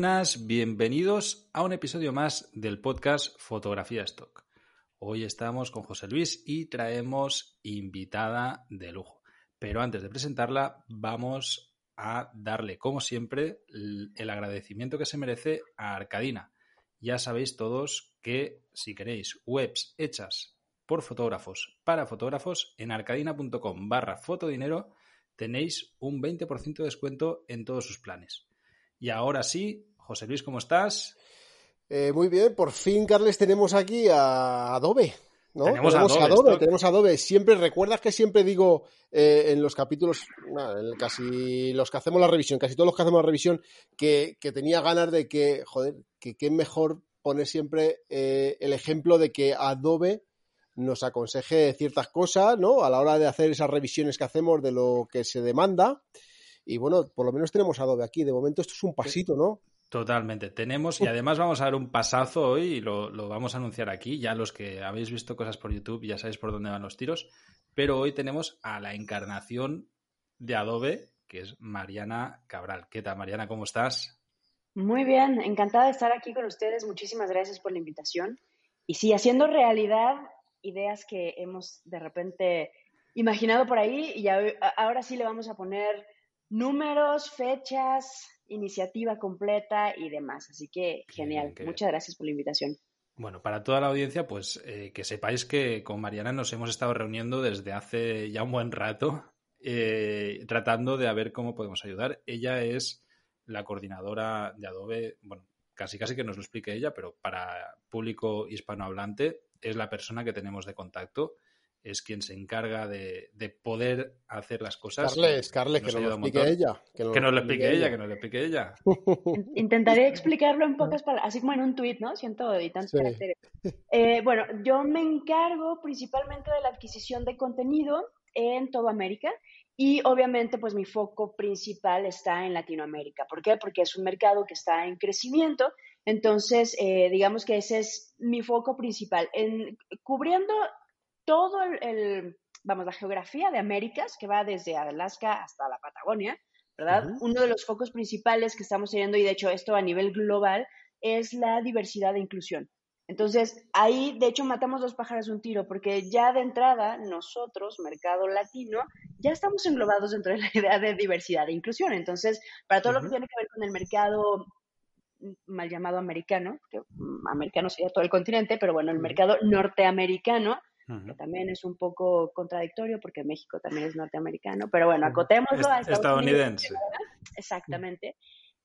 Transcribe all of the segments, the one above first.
Buenas, bienvenidos a un episodio más del podcast Fotografía Stock. Hoy estamos con José Luis y traemos invitada de lujo. Pero antes de presentarla, vamos a darle, como siempre, el agradecimiento que se merece a Arcadina. Ya sabéis todos que si queréis webs hechas por fotógrafos para fotógrafos, en arcadina.com barra fotodinero tenéis un 20% de descuento en todos sus planes. Y ahora sí, José Luis, ¿cómo estás? Eh, muy bien, por fin, Carles, tenemos aquí a Adobe. ¿no? Tenemos, Adobe, tenemos Adobe. Siempre, ¿recuerdas que siempre digo eh, en los capítulos, en casi los que hacemos la revisión, casi todos los que hacemos la revisión, que, tenía ganas de que, joder, que qué mejor poner siempre eh, el ejemplo de que Adobe nos aconseje ciertas cosas, ¿no? A la hora de hacer esas revisiones que hacemos de lo que se demanda. Y bueno, por lo menos tenemos Adobe aquí. De momento esto es un pasito, ¿no? Totalmente. Tenemos, y además vamos a dar un pasazo hoy y lo, vamos a anunciar aquí. Ya los que habéis visto cosas por YouTube ya sabéis por dónde van los tiros. Pero hoy tenemos a la encarnación de Adobe, que es Mariana Cabral. ¿Qué tal, Mariana? ¿Cómo estás? Muy bien, encantada de estar aquí con ustedes. Muchísimas gracias por la invitación. Y sí, haciendo realidad ideas que hemos de repente imaginado por ahí y ahora sí le vamos a poner números, fechas, iniciativa completa y demás. Así que genial. Muchas gracias por la invitación. Bueno, para toda la audiencia, pues eh, que sepáis que con Mariana nos hemos estado reuniendo desde hace ya un buen rato, eh, tratando de ver cómo podemos ayudar. Ella es la coordinadora de Adobe, bueno, casi casi que nos lo explique ella, pero para público hispanohablante es la persona que tenemos de contacto es quien se encarga de, poder hacer las cosas. Carles, Carles, que, nos lo explique ella. Que, nos lo explique ella, que nos lo explique ella. Intentaré explicarlo en pocas palabras, así como en un tuit, ¿no? Siento y tantos caracteres. Eh, bueno, yo me encargo principalmente de la adquisición de contenido en toda América y obviamente pues mi foco principal está en Latinoamérica. ¿Por qué? Porque es un mercado que está en crecimiento. Entonces, eh, digamos que ese es mi foco principal. En, cubriendo todo el, vamos, la geografía de Américas, que va desde Alaska hasta la Patagonia, ¿verdad? Uno de los focos principales que estamos teniendo, y de hecho esto a nivel global, es la diversidad e inclusión. Entonces, ahí, de hecho, matamos dos pájaros de un tiro, porque ya de entrada, nosotros, mercado latino, ya estamos englobados dentro de la idea de diversidad e inclusión. Entonces, para todo lo que tiene que ver con el mercado mal llamado americano, que mm, americano sería todo el continente, pero bueno, el mercado norteamericano, que también es un poco contradictorio porque México también es norteamericano, pero bueno, acotémoslo a estadounidense. Exactamente.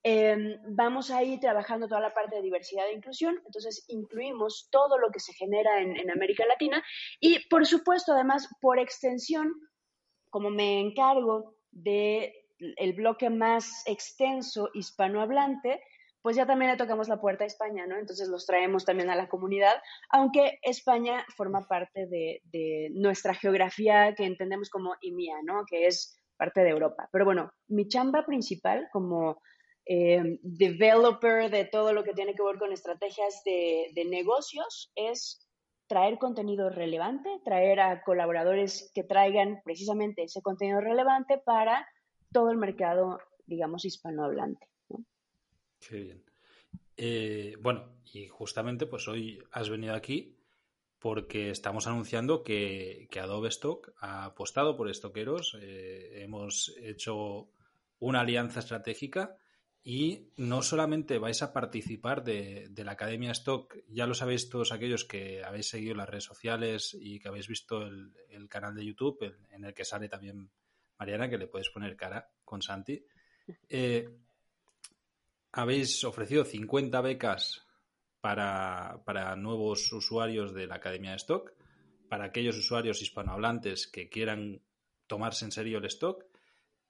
Em, vamos a ir trabajando toda la parte de diversidad e inclusión, entonces incluimos todo lo que se genera en, América Latina y por supuesto además por extensión, como me encargo de el bloque más extenso hispanohablante, pues ya también le tocamos la puerta a España, ¿no? Entonces los traemos también a la comunidad, aunque España forma parte de, nuestra geografía que entendemos como IMIA, ¿no? Que es parte de Europa. Pero bueno, mi chamba principal como eh, developer de todo lo que tiene que ver con estrategias de negocios es traer contenido relevante, traer a colaboradores que traigan precisamente ese contenido relevante para todo el mercado, digamos, hispanohablante. Qué bien. Eh, bueno, y justamente pues hoy has venido aquí porque estamos anunciando que, Adobe Stock ha apostado por estoqueros. Eh, hemos hecho una alianza estratégica y no solamente vais a participar de, la Academia Stock, ya lo sabéis todos aquellos que habéis seguido las redes sociales y que habéis visto el, canal de YouTube en el que sale también Mariana, que le puedes poner cara con Santi. Eh, habéis ofrecido 50 becas para, nuevos usuarios de la Academia de Stock, para aquellos usuarios hispanohablantes que quieran tomarse en serio el stock,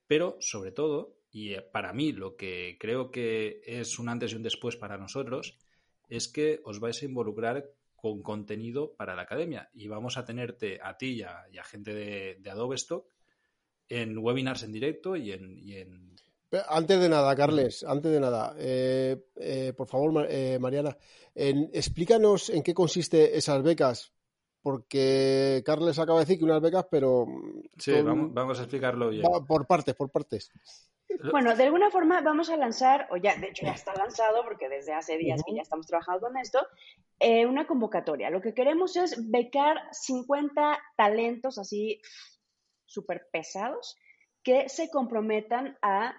pero sobre todo, y para mí lo que creo que es un antes y un después para nosotros, es que os vais a involucrar con contenido para la academia. Y vamos a tenerte a ti y a, gente de, Adobe Stock en webinars en directo y en, Antes de nada, Carles, antes de nada, eh, eh, por favor, eh, Mariana, explícanos en qué consiste esas becas, porque Carles acaba de decir que unas becas, pero... Sí, vamos, a explicarlo bien. por partes, por partes. Bueno, de alguna forma vamos a lanzar, o ya, de hecho ya está lanzado, porque desde hace días que ya estamos trabajando con esto, eh, una convocatoria. Lo que queremos es becar 50 talentos así súper pesados que se comprometan a,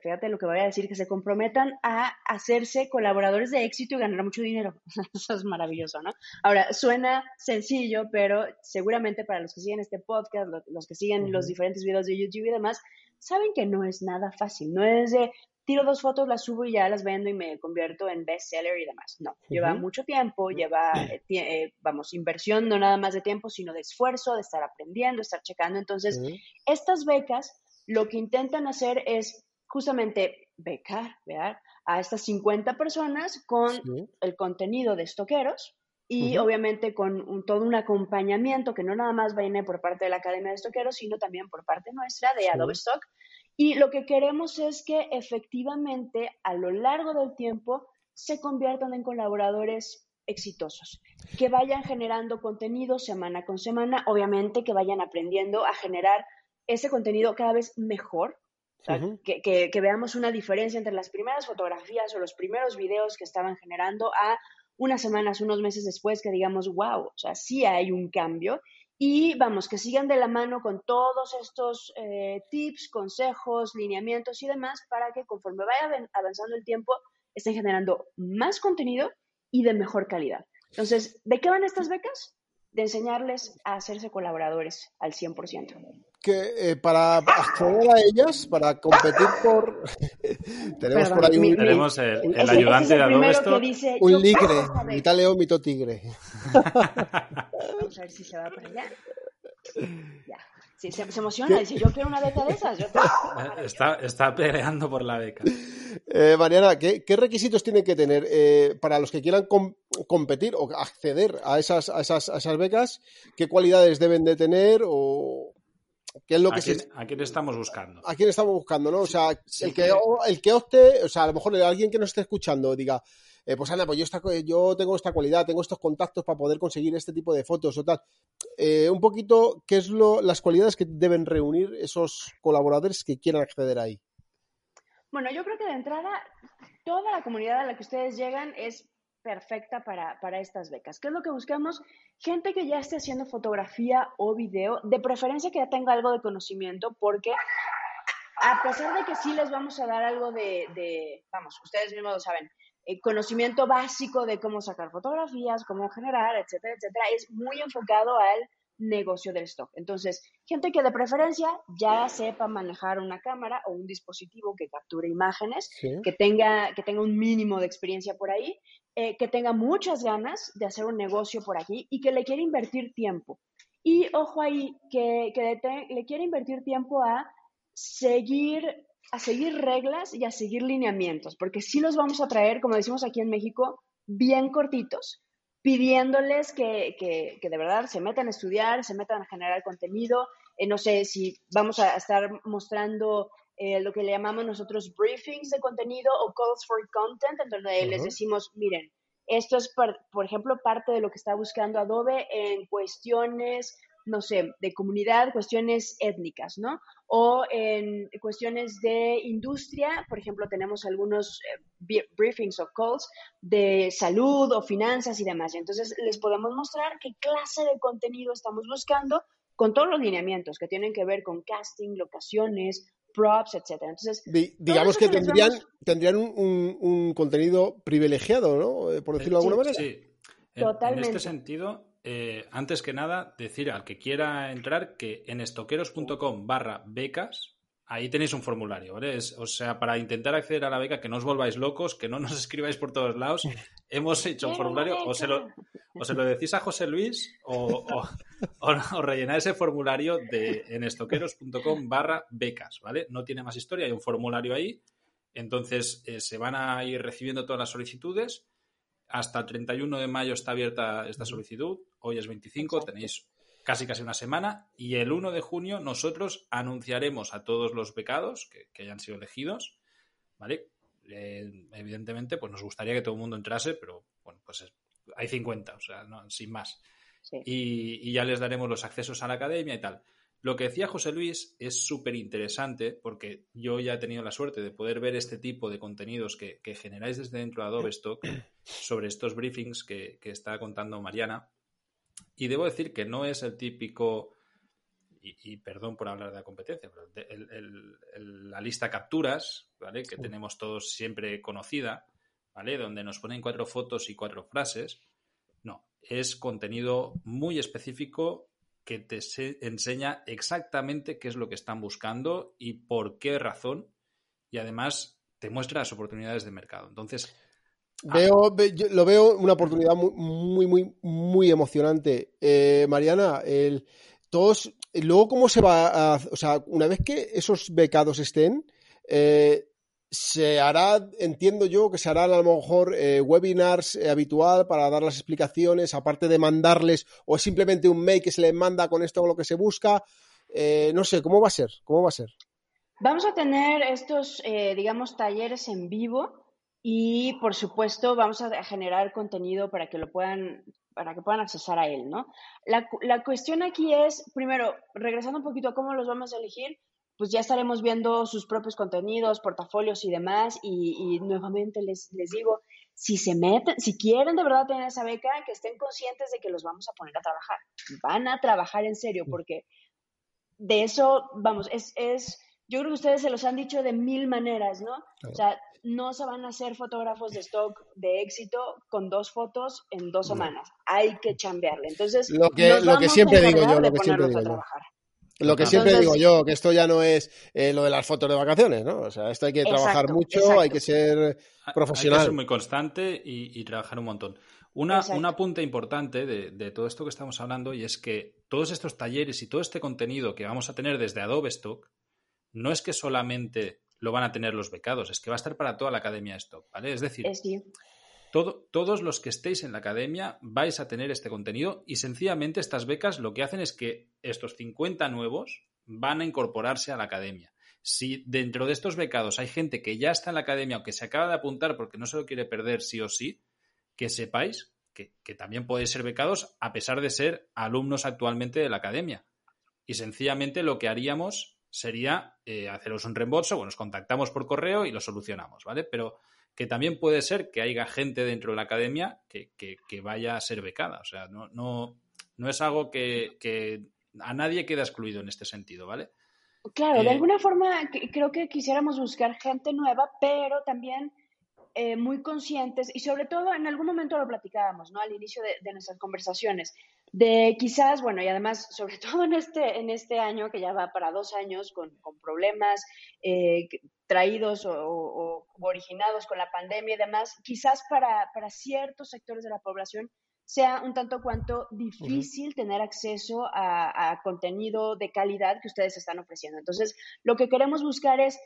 fíjate lo que voy a decir, que se comprometan a hacerse colaboradores de éxito y ganar mucho dinero. Eso es maravilloso, ¿no? Ahora, suena sencillo, pero seguramente para los que siguen este podcast, los que siguen los diferentes videos de YouTube y demás, saben que no es nada fácil, no es de tiro dos fotos, las subo y ya las vendo y me convierto en bestseller y demás. No, lleva mucho tiempo, lleva, eh, eh, vamos, inversión no nada más de tiempo, sino de esfuerzo, de estar aprendiendo, estar checando. Entonces, estas becas lo que intentan hacer es justamente becar, ¿verdad? A estas 50 personas con el contenido de estoqueros y obviamente con todo un acompañamiento que no nada más viene por parte de la Academia de Estoqueros, sino también por parte nuestra de Adobe Stock. Y lo que queremos es que efectivamente a lo largo del tiempo se conviertan en colaboradores exitosos, que vayan generando contenido semana con semana, obviamente que vayan aprendiendo a generar ese contenido cada vez mejor, que, que, veamos una diferencia entre las primeras fotografías o los primeros videos que estaban generando a unas semanas, unos meses después que digamos, wow, o sea, sí hay un cambio. Y vamos, que sigan de la mano con todos estos eh, tips, consejos, lineamientos y demás para que conforme vaya avanzando el tiempo estén generando más contenido y de mejor calidad. Entonces, ¿de qué van estas becas? De enseñarles a hacerse colaboradores al 100% que eh, para acceder a ellas, para competir por... tenemos por ahí un... Tenemos el, ayudante de Adobe esto. un ligre, mitad león, mitad tigre. Vamos a ver si se va para allá. Ya. Sí, se, emociona, dice, yo quiero una beca de esas. Yo está, está peleando por la beca. Eh, Mariana, ¿qué, ¿qué, requisitos tienen que tener eh, para los que quieran competir o acceder a esas, a esas, a esas becas? ¿Qué cualidades deben de tener o, es lo que ¿A, quién, estamos buscando? ¿A quién estamos buscando, no? O sea, el, que, el que opte, o sea, a lo mejor alguien que nos esté escuchando diga, eh, pues Ana, pues yo, yo tengo esta cualidad, tengo estos contactos para poder conseguir este tipo de fotos o tal. Eh, un poquito, ¿qué es lo, las cualidades que deben reunir esos colaboradores que quieran acceder ahí? Bueno, yo creo que de entrada, toda la comunidad a la que ustedes llegan es perfecta para, para, estas becas. ¿Qué es lo que buscamos? Gente que ya esté haciendo fotografía o video, de preferencia que ya tenga algo de conocimiento, porque a pesar de que sí les vamos a dar algo de, vamos, ustedes mismos lo saben, eh, conocimiento básico de cómo sacar fotografías, cómo generar, etcétera, etcétera, es muy enfocado al negocio del stock. Entonces, gente que de preferencia ya sepa manejar una cámara o un dispositivo que capture imágenes, que, tenga, que tenga un mínimo de experiencia por ahí, eh, que tenga muchas ganas de hacer un negocio por aquí y que le quiera invertir tiempo. Y ojo ahí, que, le quiere invertir tiempo a seguir, a seguir reglas y a seguir lineamientos, porque sí los vamos a traer, como decimos aquí en México, bien cortitos, pidiéndoles que, que, de verdad se metan a estudiar, se metan a generar contenido. Eh, no sé si vamos a estar mostrando eh, lo que le llamamos nosotros briefings de contenido o calls for content, en donde les decimos, miren, esto es, por ejemplo, parte de lo que está buscando Adobe en cuestiones no sé, de comunidad, cuestiones étnicas, ¿no? O en cuestiones de industria, por ejemplo, tenemos algunos eh, briefings o calls de salud o finanzas y demás. entonces les podemos mostrar qué clase de contenido estamos buscando con todos los lineamientos que tienen que ver con casting, locaciones, props, etcétera. Entonces, digamos que tendrían, tendrían un, contenido privilegiado, ¿no? Eh, por decirlo de alguna manera. Sí. Totalmente. En este sentido, eh, antes que nada, decir al que quiera entrar que en estoqueros.com barra becas ahí tenéis un formulario, ¿vale? o sea, para intentar acceder a la beca, que no os volváis locos, que no nos escribáis por todos lados, hemos hecho un formulario, o se lo, lo decís a José Luis o, o, rellenar ese formulario de, en estoqueros.com barra becas, ¿vale? No tiene más historia, hay un formulario ahí, entonces eh, se van a ir recibiendo todas las solicitudes. Hasta el 31 de mayo está abierta esta solicitud, hoy es 25, tenéis casi casi una semana y el 1 de junio nosotros anunciaremos a todos los becados que, hayan sido elegidos, ¿vale? Eh, evidentemente, pues nos gustaría que todo el mundo entrase, pero bueno, pues hay 50, o sea, no, sin más. Y, ya les daremos los accesos a la academia y tal. Lo que decía José Luis es súper interesante porque yo ya he tenido la suerte de poder ver este tipo de contenidos que, generáis desde dentro de Adobe Stock sobre estos briefings que, que está contando Mariana y debo decir que no es el típico, y, perdón por hablar de la competencia, pero la lista capturas, ¿vale? Que tenemos todos siempre conocida, ¿vale? Donde nos ponen cuatro fotos y cuatro frases. No, es contenido muy específico que te enseña exactamente qué es lo que están buscando y por qué razón. Y además te muestra las oportunidades de mercado. Entonces, Veo, lo veo una oportunidad muy, muy, muy, emocionante. Eh, Mariana, todos, luego cómo se va a, o sea, una vez que esos becados estén, eh, se hará, entiendo yo, que se harán a lo mejor eh, webinars habitual para dar las explicaciones, aparte de mandarles, o es simplemente un mail que se les manda con esto o lo que se busca. no sé, ¿cómo va a ser? ¿Cómo va a ser? Vamos a tener estos, digamos, talleres en vivo y por supuesto vamos a generar contenido para que lo puedan para que puedan accesar a él, ¿no? La, la, cuestión aquí es, primero, regresando un poquito a cómo los vamos a elegir, pues ya estaremos viendo sus propios contenidos, portafolios y demás, y, nuevamente les, les digo, si se meten, si quieren de verdad tener esa beca, que estén conscientes de que los vamos a poner a trabajar. Van a trabajar en serio, porque de eso, vamos, es, es yo creo que ustedes se los han dicho de mil maneras, ¿no? O sea, no se van a hacer fotógrafos de stock de éxito con dos fotos en dos semanas. Hay que chambearle. Entonces, lo que, lo que siempre digo yo, lo que siempre digo yo. Lo que siempre digo yo, que esto ya no es eh, lo de las fotos de vacaciones, ¿no? O sea, esto hay que trabajar mucho, hay que ser profesional. Hay que ser muy constante y, trabajar un montón. Una, un apunte importante de, de, todo esto que estamos hablando y es que todos estos talleres y todo este contenido que vamos a tener desde Adobe Stock no es que solamente lo van a tener los becados, es que va a estar para toda la academia esto, ¿vale? Es decir, todos los que estéis en la academia vais a tener este contenido y sencillamente estas becas lo que hacen es que estos 50 nuevos van a incorporarse a la academia. Si dentro de estos becados hay gente que ya está en la academia o que se acaba de apuntar porque no se lo quiere perder sí o sí, que sepáis que, que también podéis ser becados a pesar de ser alumnos actualmente de la academia. Y sencillamente lo que haríamos sería eh, haceros un reembolso, bueno, nos contactamos por correo y lo solucionamos, ¿vale? Pero que también puede ser que haya gente dentro de la academia que, vaya a ser becada. O sea, no, no, no es algo que, a nadie queda excluido en este sentido, ¿vale? Claro, de eh, alguna forma creo que quisiéramos buscar gente nueva, pero también eh, muy conscientes y sobre todo en algún momento lo platicábamos, ¿no? Al inicio de, nuestras conversaciones, de quizás, bueno, y además, sobre todo en este, en este año, que ya va para dos años con, problemas eh, traídos o, originados con la pandemia y demás, quizás para, para ciertos sectores de la población sea un tanto cuanto difícil tener acceso a, a, contenido de calidad que ustedes están ofreciendo. Entonces, lo que queremos buscar es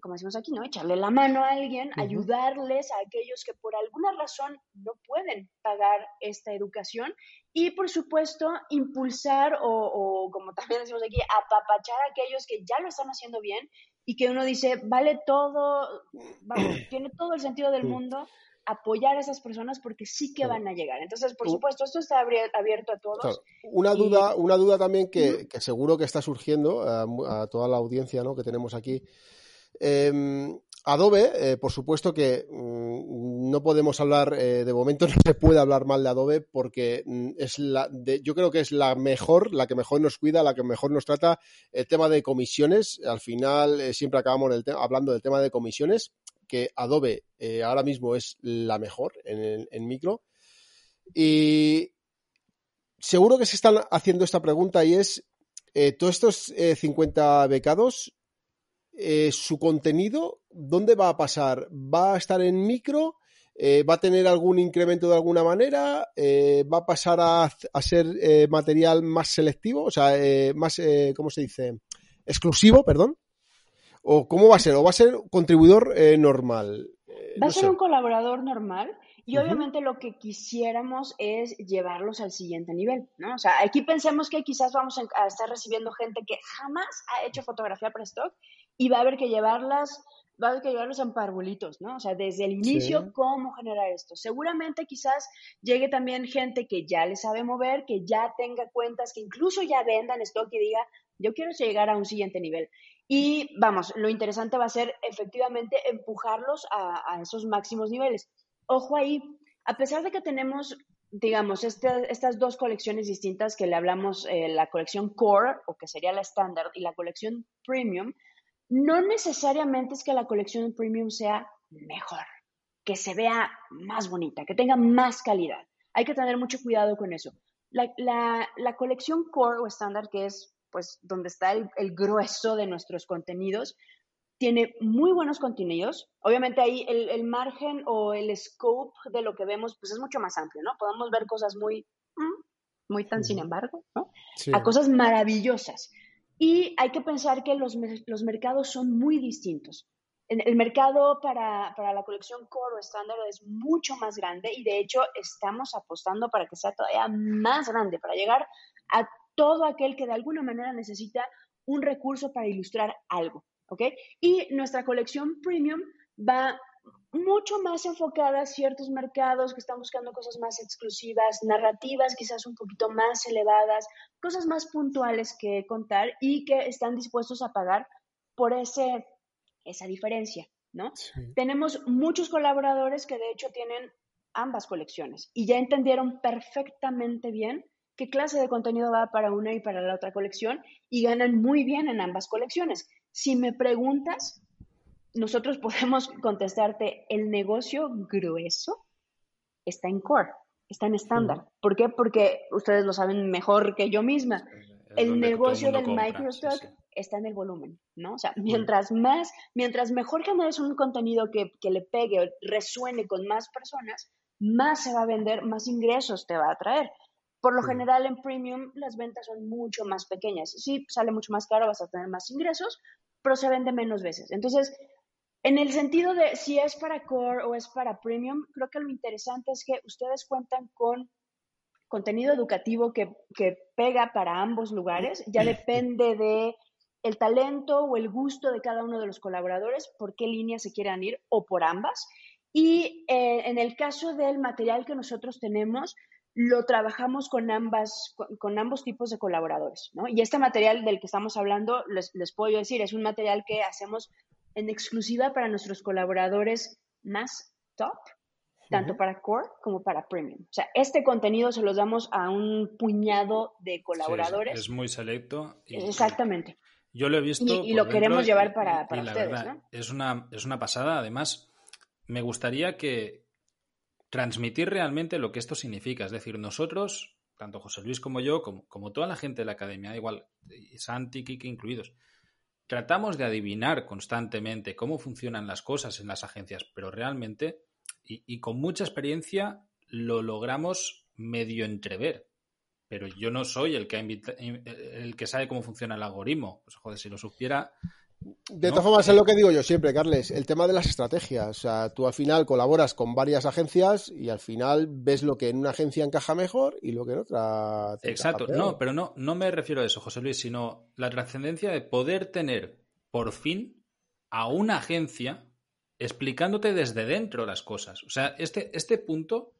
como decimos aquí, ¿no? Echarle la mano a alguien, ayudarles a aquellos que por alguna razón no pueden pagar esta educación y, por supuesto, impulsar o, como también decimos aquí, apapachar a aquellos que ya lo están haciendo bien y que uno dice, vale todo, tiene todo el sentido del mundo apoyar a esas personas porque sí que van a llegar. Entonces, por supuesto, esto está abierto a todos. Una, duda, una duda también que, seguro que está surgiendo a, a, toda la audiencia ¿no? que tenemos aquí Em, Adobe, eh, por supuesto que mm, no podemos hablar, eh, de momento no se puede hablar mal de Adobe porque mm, es la, yo creo que es la mejor, la que mejor nos cuida, la que mejor nos trata el tema de comisiones. Al final eh, siempre acabamos hablando del tema de comisiones, que Adobe ahora mismo es la mejor en, en micro. Y seguro que se están haciendo esta pregunta y es, todos estos 50 becados eh, su contenido, ¿dónde va a pasar? ¿Va a estar en micro? Eh, ¿Va a tener algún incremento de alguna manera? Eh, ¿Va a pasar a, a ser material más selectivo? O sea, más, ¿cómo se dice? Exclusivo, perdón. ¿O cómo va a ser? ¿O va a ser contribuidor normal? va a ser un colaborador normal y obviamente lo que quisiéramos es llevarlos al siguiente nivel, ¿no? O sea, aquí pensemos que quizás vamos a estar recibiendo gente que jamás ha hecho fotografía para stock y va a haber que llevarlas, va a haber que llevarlos en parvulitos, ¿no? O sea, desde el inicio, cómo generar esto. Seguramente quizás llegue también gente que ya le sabe mover, que ya tenga cuentas, que incluso ya vendan stock y diga, yo quiero llegar a un siguiente nivel. Y vamos, lo interesante va a ser efectivamente empujarlos a esos máximos niveles ojo ahí, a pesar de que tenemos, digamos, este, estas dos colecciones distintas que le hablamos, eh, la colección Core, o que sería la estándar, y la colección Premium, no necesariamente es que la colección Premium sea mejor, que se vea más bonita, que tenga más calidad. Hay que tener mucho cuidado con eso. La, colección Core o estándar, que es pues donde está el grueso de nuestros contenidos, tiene muy buenos contenidos. Obviamente ahí el, margen o el scope de lo que vemos pues es mucho más amplio, ¿no? Podemos ver cosas muy, mm, muy tan sin embargo, ¿no? A cosas maravillosas. Y hay que pensar que los, los mercados son muy distintos. El mercado para, para, la colección Core o estándar es mucho más grande y de hecho estamos apostando para que sea todavía más grande, para llegar a todo aquel que de alguna manera necesita un recurso para ilustrar algo. Y nuestra colección premium va mucho más enfocada a ciertos mercados que están buscando cosas más exclusivas, narrativas quizás un poquito más elevadas, cosas más puntuales que contar y que están dispuestos a pagar por ese, esa diferencia, ¿no? Tenemos muchos colaboradores que de hecho tienen ambas colecciones y ya entendieron perfectamente bien qué clase de contenido va para una y para la otra colección y ganan muy bien en ambas colecciones. Si me preguntas, nosotros podemos contestarte, el negocio grueso está en core, está en estándar. ¿Por qué? Porque ustedes lo saben mejor que yo misma. el negocio del microstock está en el volumen, ¿no? O sea, mientras más, mientras mejor generes un contenido que, que le pegue o resuene con más personas, más se va a vender, más ingresos te va a traer. Por lo general en premium las ventas son mucho más pequeñas. Sí, sale mucho más caro, vas a tener más ingresos, pero se vende menos veces. Entonces, en el sentido de si es para core o es para premium, creo que lo interesante es que ustedes cuentan con contenido educativo que, que pega para ambos lugares. Ya depende de el talento o el gusto de cada uno de los colaboradores, por qué línea se quieran ir o por ambas. Y eh, en el caso del material que nosotros tenemos, lo trabajamos con, ambas, con, ambos tipos de colaboradores. ¿no? Y este material del que estamos hablando, les, les puedo decir, es un material que hacemos en exclusiva para nuestros colaboradores más top, tanto para core como para premium. O sea, este contenido se los damos a un puñado de colaboradores. es, muy selecto. Exactamente. Yo lo he visto. Y, lo queremos llevar para, para ustedes. es, una, es una pasada. Además, me gustaría que, transmitir realmente lo que esto significa. Es decir, nosotros, tanto José Luis como yo, como, toda la gente de la academia, igual, y Santi, Kiki incluidos, tratamos de adivinar constantemente cómo funcionan las cosas en las agencias, pero realmente, y, con mucha experiencia, lo logramos medio entrever. Pero yo no soy el que, el que sabe cómo funciona el algoritmo. Pues, joder, si lo supiera, de todas formas, es lo que digo yo siempre, Carles, el tema de las estrategias. O sea, tú al final colaboras con varias agencias y al final ves lo que en una agencia encaja mejor y lo que en otra. Exacto, no, pero no, no me refiero a eso, José Luis, sino la trascendencia de poder tener por fin a una agencia explicándote desde dentro las cosas. O sea, este, este punto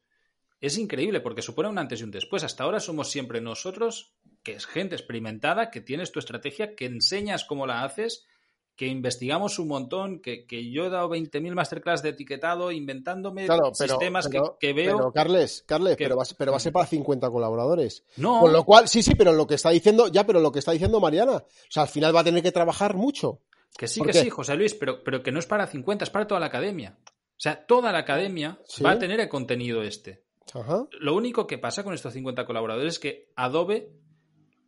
es increíble porque supone un antes y un después. Hasta ahora somos siempre nosotros, que es gente experimentada, que tienes tu estrategia, que enseñas cómo la haces que investigamos un montón, que, yo he dado 20.000 masterclass de etiquetado inventándome sistemas que, veo. Pero, Carles, Carles pero, va, pero va a ser para 50 colaboradores. No. Con lo cual, sí, sí, pero lo que está diciendo, ya, pero lo que está diciendo Mariana, o sea, al final va a tener que trabajar mucho. Que sí, que sí, José Luis, pero, pero que no es para 50, es para toda la academia. O sea, toda la academia va a tener el contenido este. Lo único que pasa con estos 50 colaboradores es que Adobe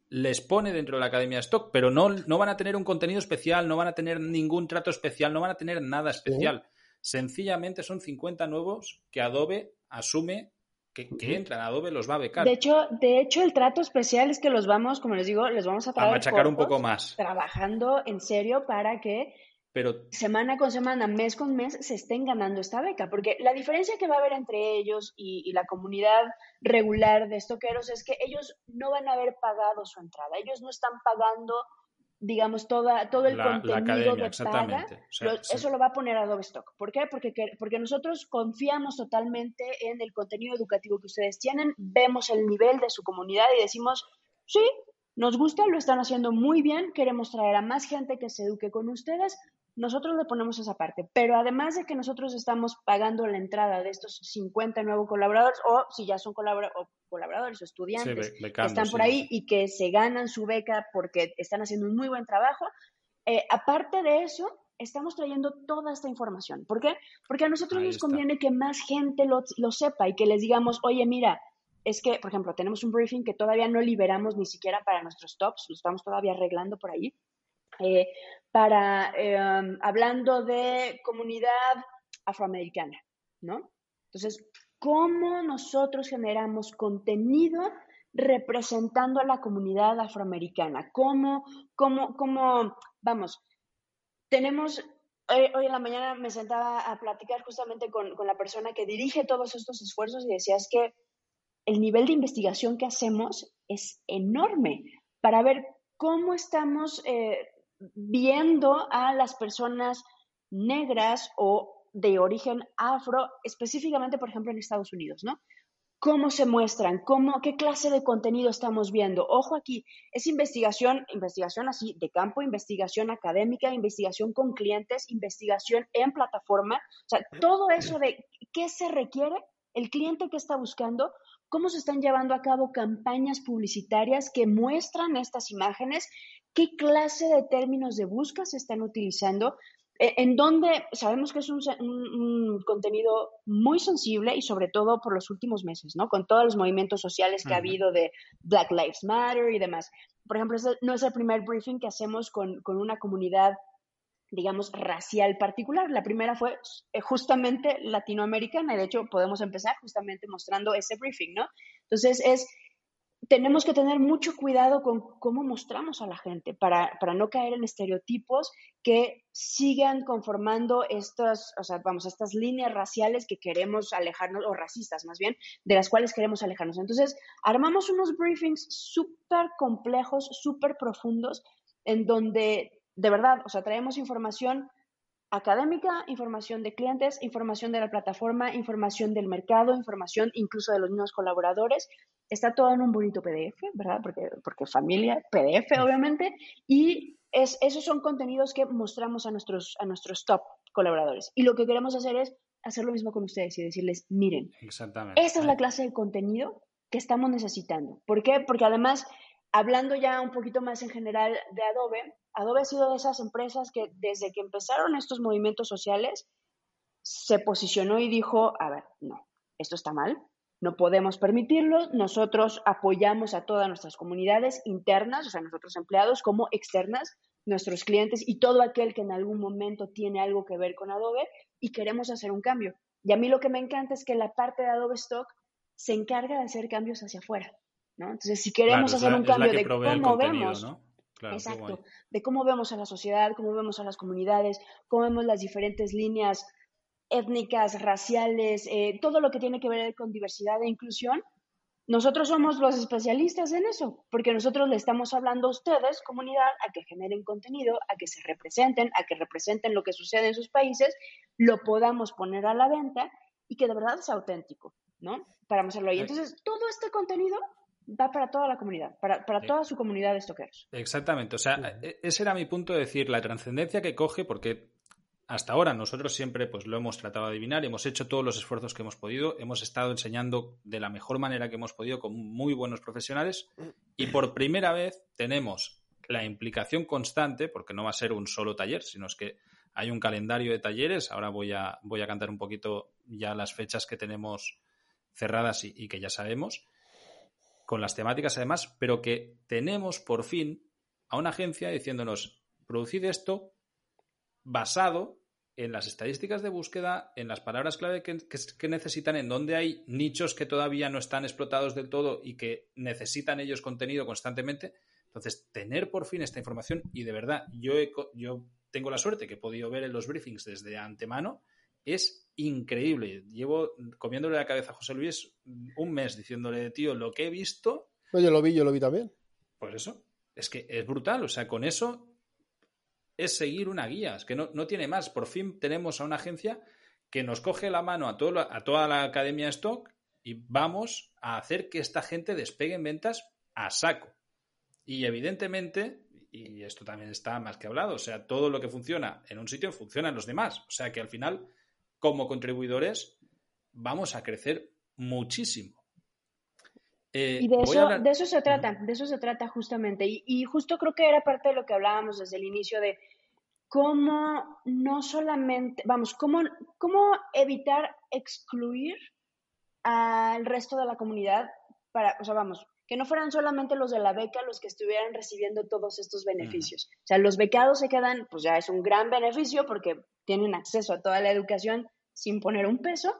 les pone dentro de la Academia de Stock, pero no, no van a tener un contenido especial, no van a tener ningún trato especial, no van a tener nada especial. Sencillamente son 50 nuevos que Adobe asume que, entran. Adobe los va a becar. De hecho, de hecho, el trato especial es que los vamos, como les digo, les vamos a traer a machacar un poco más. Trabajando en serio para que pero semana con semana, mes con mes, se estén ganando esta beca. Porque la diferencia que va a haber entre ellos y, la comunidad regular de estoqueros es que ellos no van a haber pagado su entrada. Ellos no están pagando, digamos, toda, todo el contenido de paga. Eso lo va a poner Adobe Stock. ¿Por qué? Porque, porque nosotros confiamos totalmente en el contenido educativo que ustedes tienen, vemos el nivel de su comunidad y decimos, sí, nos gusta, lo están haciendo muy bien, queremos traer a más gente que se eduque con ustedes, nosotros le ponemos esa parte, pero además de que nosotros estamos pagando la entrada de estos 50 nuevos colaboradores, o si ya son colaboradores o estudiantes que están por ahí y que se ganan su beca porque están haciendo un muy buen trabajo, eh, aparte de eso, estamos trayendo toda esta información. ¿Por qué? Porque a nosotros nos conviene que más gente lo, lo sepa y que les digamos, oye, mira, es que, por ejemplo, tenemos un briefing que todavía no liberamos ni siquiera para nuestros tops, lo estamos todavía arreglando por ahí, eh, para, em, hablando de comunidad afroamericana, ¿no? Entonces, ¿cómo nosotros generamos contenido representando a la comunidad afroamericana? ¿Cómo, cómo, cómo, vamos, tenemos, hoy, en la mañana me sentaba a platicar justamente con, con la persona que dirige todos estos esfuerzos y decía, es que el nivel de investigación que hacemos es enorme para ver cómo estamos eh, viendo a las personas negras o de origen afro, específicamente, por ejemplo, en Estados Unidos, ¿no? ¿Cómo se muestran? ¿Cómo, ¿Qué clase de contenido estamos viendo? Ojo aquí, es investigación, investigación así de campo, investigación académica, investigación con clientes, investigación en plataforma, o sea, todo eso de qué se requiere, el cliente que está buscando, cómo se están llevando a cabo campañas publicitarias que muestran estas imágenes, qué clase de términos de busca se están utilizando, e, en donde sabemos que es un, contenido muy sensible y sobre todo por los últimos meses, ¿no? Con todos los movimientos sociales que ha habido de Black Lives Matter y demás. Por ejemplo, este no es el primer briefing que hacemos con, con una comunidad digamos, racial particular. La primera fue eh, justamente latinoamericana y de hecho podemos empezar justamente mostrando ese briefing, ¿no? Entonces es, tenemos que tener mucho cuidado con cómo mostramos a la gente para, para no caer en estereotipos que sigan conformando estas, o sea, vamos, estas líneas raciales que queremos alejarnos, o racistas más bien, de las cuales queremos alejarnos. Entonces, armamos unos briefings súper complejos, súper profundos, en donde de verdad, o sea, traemos información académica, información de clientes, información de la plataforma, información del mercado, información incluso de los mismos colaboradores. Está todo en un bonito PDF, ¿verdad? Porque, porque familia, PDF obviamente, y es, esos son contenidos que mostramos a nuestros, a nuestros top colaboradores. Y lo que queremos hacer es hacer lo mismo con ustedes y decirles, miren, Exactamente. esta es la clase de contenido que estamos necesitando. ¿Por qué? Porque además, hablando ya un poquito más en general de Adobe, Adobe ha sido de esas empresas que desde que empezaron estos movimientos sociales se posicionó y dijo, a ver, no, esto está mal, no podemos permitirlo, nosotros apoyamos a todas nuestras comunidades internas, o sea, nosotros empleados como externas, nuestros clientes y todo aquel que en algún momento tiene algo que ver con Adobe y queremos hacer un cambio. Y a mí lo que me encanta es que la parte de Adobe Stock se encarga de hacer cambios hacia afuera. ¿No? Entonces, si queremos hacer un cambio de cómo vemos, Exacto. De cómo vemos a la sociedad, cómo vemos a las comunidades, cómo vemos las diferentes líneas étnicas, raciales, eh, todo lo que tiene que ver con diversidad e inclusión. Nosotros somos los especialistas en eso, porque nosotros le estamos hablando a ustedes, comunidad, a que generen contenido, a que se representen, a que representen lo que sucede en sus países, lo podamos poner a la venta y que de verdad sea auténtico, ¿no? Para hacerlo ahí. Entonces, todo este contenido va para toda la comunidad, para, toda su comunidad de estoqueros. Exactamente, o sea, e, ese era mi punto de decir, la trascendencia que coge, porque hasta ahora nosotros siempre pues lo hemos tratado de adivinar, hemos hecho todos los esfuerzos que hemos podido, hemos estado enseñando de la mejor manera que hemos podido con muy buenos profesionales y por primera vez tenemos la implicación constante, porque no va a ser un solo taller, sino es que hay un calendario de talleres, ahora voy a, voy a cantar un poquito ya las fechas que tenemos cerradas y que ya sabemos, con las temáticas además, pero que tenemos por fin a una agencia diciéndonos, producid esto basado en las estadísticas de búsqueda, en las palabras clave que, necesitan, en donde hay nichos que todavía no están explotados del todo y que necesitan ellos contenido constantemente. Entonces, tener por fin esta información y de verdad, yo, yo tengo la suerte que he podido ver en los briefings desde antemano, es increíble. Llevo comiéndole la cabeza a José Luis un mes diciéndole, tío, lo que he visto. yo lo vi, yo lo vi también. Pues eso, es que es brutal. O sea, con eso es seguir una guía, es que no, tiene más. Por fin tenemos a una agencia que nos coge la mano a, todo, a toda la academia stock y vamos a hacer que esta gente despegue en ventas a saco. Y evidentemente, y esto también está más que hablado, o sea, todo lo que funciona en un sitio funciona en los demás. O sea que al final, como contribuidores, vamos a crecer muchísimo. Eh, y de eso, de eso se trata, de eso se trata justamente. Y, justo creo que era parte de lo que hablábamos desde el inicio de cómo no solamente, vamos, cómo, cómo evitar excluir al resto de la comunidad para, o sea, vamos, que no fueran solamente los de la beca los que estuvieran recibiendo todos estos beneficios. O sea, los becados se quedan, pues ya es un gran beneficio porque tienen acceso a toda la educación sin poner un peso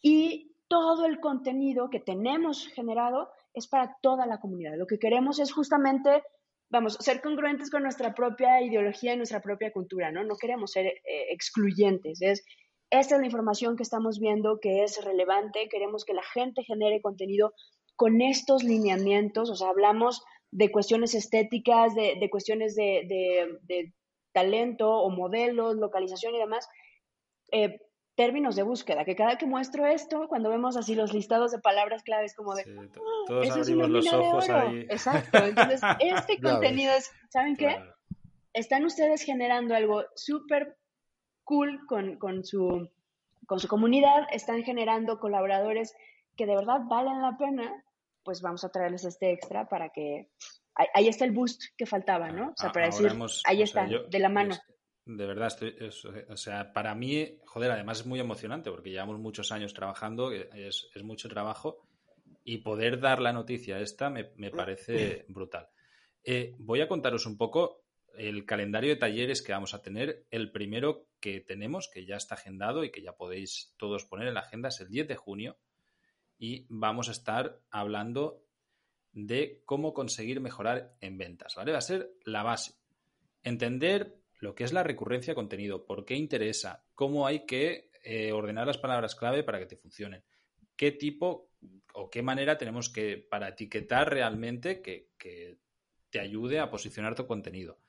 y todo el contenido que tenemos generado es para toda la comunidad. Lo que queremos es justamente, vamos, ser congruentes con nuestra propia ideología y nuestra propia cultura, ¿no? No queremos ser eh, excluyentes. Es, esta es la información que estamos viendo que es relevante. Queremos que la gente genere contenido con estos lineamientos. O sea, hablamos de cuestiones estéticas, de, cuestiones de, de, talento o modelos, localización y demás. Eh, términos de búsqueda, que cada que muestro esto, cuando vemos así los listados de palabras claves como de, ah, todos eso es los ojos ahí. Exacto, entonces este contenido es, ¿saben qué? Están ustedes generando algo súper cool con, con, su, con su comunidad, están generando colaboradores que de verdad valen la pena, pues vamos a traerles este extra para que ahí, está el boost que faltaba, ¿no? O sea, para decir, ahí está, de la mano de verdad, estoy, o sea, para mí, joder, además es muy emocionante porque llevamos muchos años trabajando, es, es mucho trabajo y poder dar la noticia esta me, parece brutal. Eh, voy a contaros un poco el calendario de talleres que vamos a tener. El primero que tenemos, que ya está agendado y que ya podéis todos poner en la agenda, es el 10 de junio y vamos a estar hablando de cómo conseguir mejorar en ventas, ¿vale? Va a ser la base. Entender lo que es la recurrencia de contenido, por qué interesa, cómo hay que eh, ordenar las palabras clave para que te funcionen, qué tipo o qué manera tenemos que para etiquetar realmente que, te ayude a posicionar tu contenido.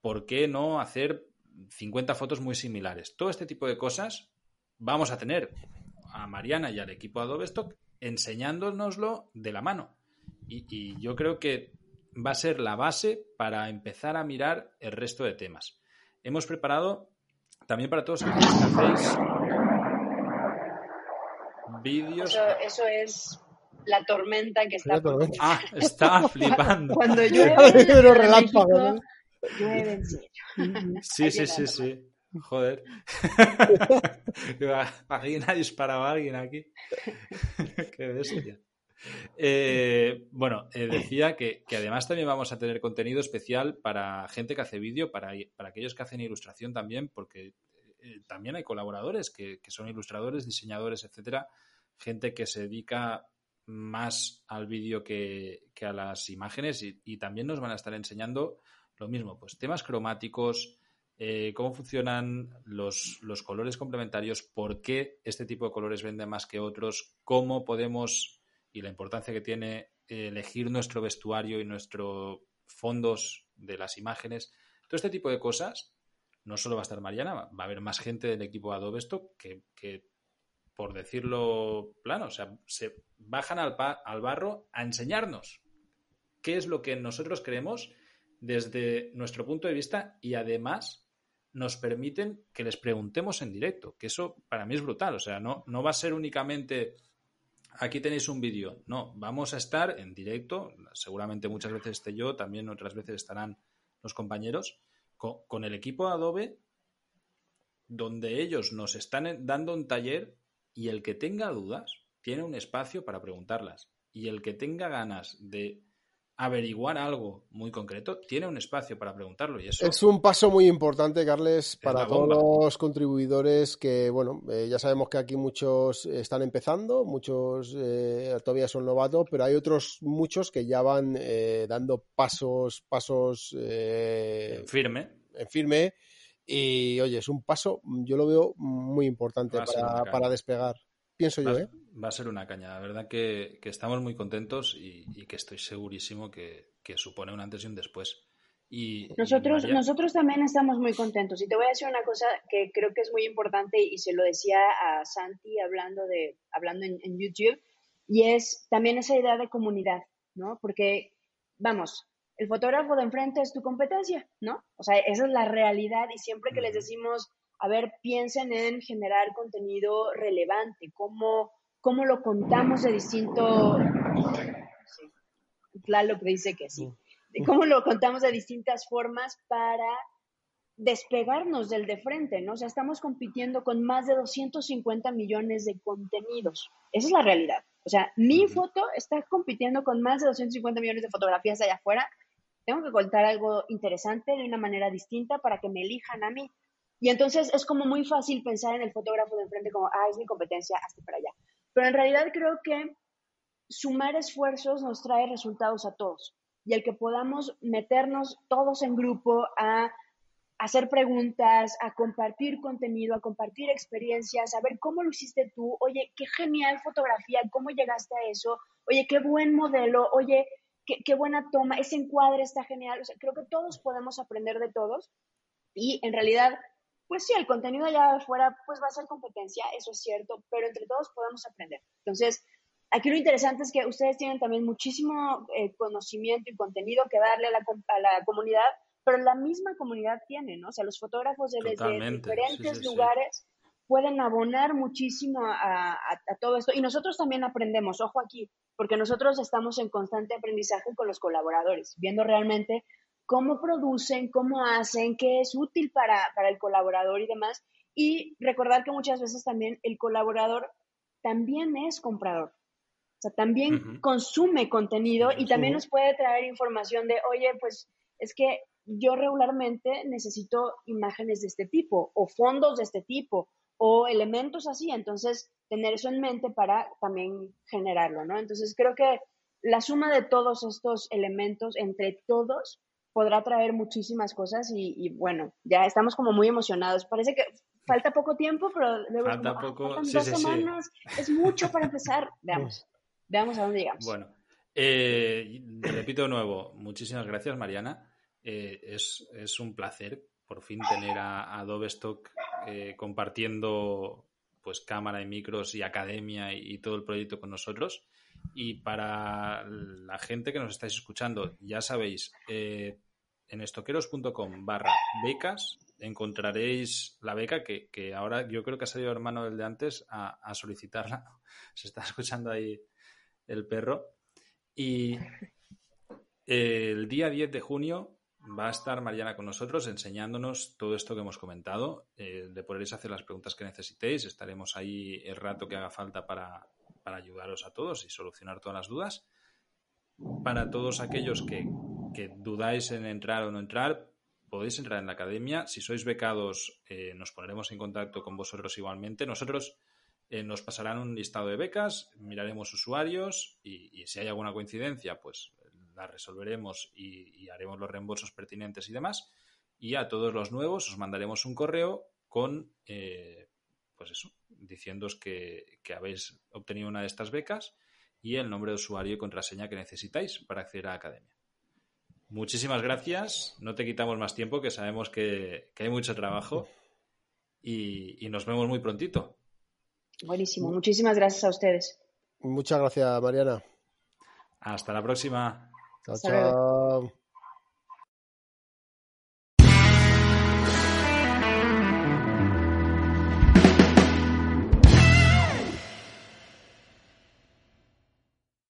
¿Por qué no hacer 50 fotos muy similares? Todo este tipo de cosas vamos a tener a Mariana y al equipo Adobe Stock enseñándonoslo de la mano. y yo creo que va a ser la base para empezar a mirar el resto de temas. Hemos preparado también para todos aquellos que hacéis vídeos. Eso, es la tormenta que está. Ah, está flipando. Cuando llueve. llueve en serio. Sí, sí, sí, sí. Joder. ¿Alguien ha disparado a alguien aquí? Qué bestia. Eh, bueno, eh, decía que, además también vamos a tener contenido especial para gente que hace vídeo, para, para aquellos que hacen ilustración también, porque eh, también hay colaboradores que, son ilustradores, diseñadores, etcétera, gente que se dedica más al vídeo que, a las imágenes y, también nos van a estar enseñando lo mismo, pues temas cromáticos, cómo funcionan los, los colores complementarios, por qué este tipo de colores venden más que otros, cómo podemos y la importancia que tiene eh, elegir nuestro vestuario y nuestros fondos de las imágenes. Todo este tipo de cosas, no solo va a estar Mariana, va a haber más gente del equipo Adobe Stock que, que por decirlo plano, o sea, se bajan al, al barro a enseñarnos qué es lo que nosotros queremos desde nuestro punto de vista y además nos permiten que les preguntemos en directo, que eso para mí es brutal, o sea, no, no va a ser únicamente aquí tenéis un vídeo. No, vamos a estar en directo, seguramente muchas veces esté yo, también otras veces estarán los compañeros, con, el equipo Adobe, donde ellos nos están dando un taller y el que tenga dudas tiene un espacio para preguntarlas. Y el que tenga ganas de averiguar algo muy concreto, tiene un espacio para preguntarlo. Y eso es un paso muy importante, Carles, para todos los contribuidores que, bueno, eh, ya sabemos que aquí muchos están empezando, muchos eh, todavía son novatos, pero hay otros muchos que ya van eh, dando pasos, pasos en firme. En firme. Y oye, es un paso, yo lo veo muy importante para, para despegar pienso yo. ¿eh? Va a ser una caña. La verdad que, estamos muy contentos y, que estoy segurísimo que, supone un antes y un después. Y, nosotros, nosotros también estamos muy contentos. Y te voy a decir una cosa que creo que es muy importante y se lo decía a Santi hablando, de, hablando en, en YouTube, y es también esa idea de comunidad, ¿no? Porque, vamos, el fotógrafo de enfrente es tu competencia, ¿no? O sea, esa es la realidad y siempre que les decimos a ver, piensen en generar contenido relevante, cómo, cómo lo contamos de distinto... Claro, que dice que sí. Cómo lo contamos de distintas formas para despegarnos del de frente, ¿no? O sea, estamos compitiendo con más de 250 millones de contenidos. Esa es la realidad. O sea, mi foto está compitiendo con más de 250 millones de fotografías allá afuera. Tengo que contar algo interesante de una manera distinta para que me elijan a mí. Y entonces es como muy fácil pensar en el fotógrafo de enfrente como, ah, es mi competencia, hasta para allá. Pero en realidad creo que sumar esfuerzos nos trae resultados a todos. Y el que podamos meternos todos en grupo a hacer preguntas, a compartir contenido, a compartir experiencias, a ver cómo lo hiciste tú, oye, qué genial fotografía, cómo llegaste a eso, oye, qué buen modelo, oye, qué, qué buena toma, ese encuadre está genial. O sea, creo que todos podemos aprender de todos y en realidad pues sí, el contenido allá afuera pues va a ser competencia, eso es cierto, pero entre todos podemos aprender. Entonces, aquí lo interesante es que ustedes tienen también muchísimo eh, conocimiento y contenido que darle a la, la, comunidad, pero la misma comunidad tiene, ¿no? O sea, los fotógrafos de desde diferentes lugares pueden abonar muchísimo a, a, todo esto. Y nosotros también aprendemos, ojo aquí, porque nosotros estamos en constante aprendizaje con los colaboradores, viendo realmente cómo producen, cómo hacen, qué es útil para, el colaborador y demás. Y recordar que muchas veces también el colaborador también es comprador. O sea, también consume contenido y también nos puede traer información de, oye, pues es que yo regularmente necesito imágenes de este tipo o fondos de este tipo o elementos así. Entonces, tener eso en mente para también generarlo, ¿no? Entonces, creo que la suma de todos estos elementos entre todos podrá traer muchísimas cosas y, bueno, ya estamos como muy emocionados. Parece que falta poco tiempo, pero luego falta ah, poco, dos semanas, es mucho para empezar. Veamos, veamos a dónde llegamos. Bueno, eh, repito de nuevo, muchísimas gracias Mariana. Eh, es, un placer por fin tener a, Adobe Stock eh, compartiendo pues cámara y micros y academia y todo el proyecto con nosotros. Y para la gente que nos estáis escuchando, ya sabéis, eh, en estoqueros.com barra becas encontraréis la beca que, ahora yo creo que ha salido hermano del de antes a, solicitarla. Se está escuchando ahí el perro. Y el día 10 de junio va a estar Mariana con nosotros enseñándonos todo esto que hemos comentado. Eh, le podréis hacer las preguntas que necesitéis. Estaremos ahí el rato que haga falta para, para ayudaros a todos y solucionar todas las dudas. Para todos aquellos que, dudáis en entrar o no entrar, podéis entrar en la academia. Si sois becados, eh, nos pondremos en contacto con vosotros igualmente. Nosotros eh, nos pasarán un listado de becas, miraremos usuarios y, si hay alguna coincidencia, pues la resolveremos y, haremos los reembolsos pertinentes y demás. Y a todos los nuevos os mandaremos un correo con, eh, pues eso, diciéndoos que, habéis obtenido una de estas becas y el nombre de usuario y contraseña que necesitáis para acceder a la academia. Muchísimas gracias. No te quitamos más tiempo, que sabemos que, hay mucho trabajo y, nos vemos muy prontito. Buenísimo. Muchísimas gracias a ustedes. Muchas gracias, Mariana. Hasta la próxima. Chao, chao.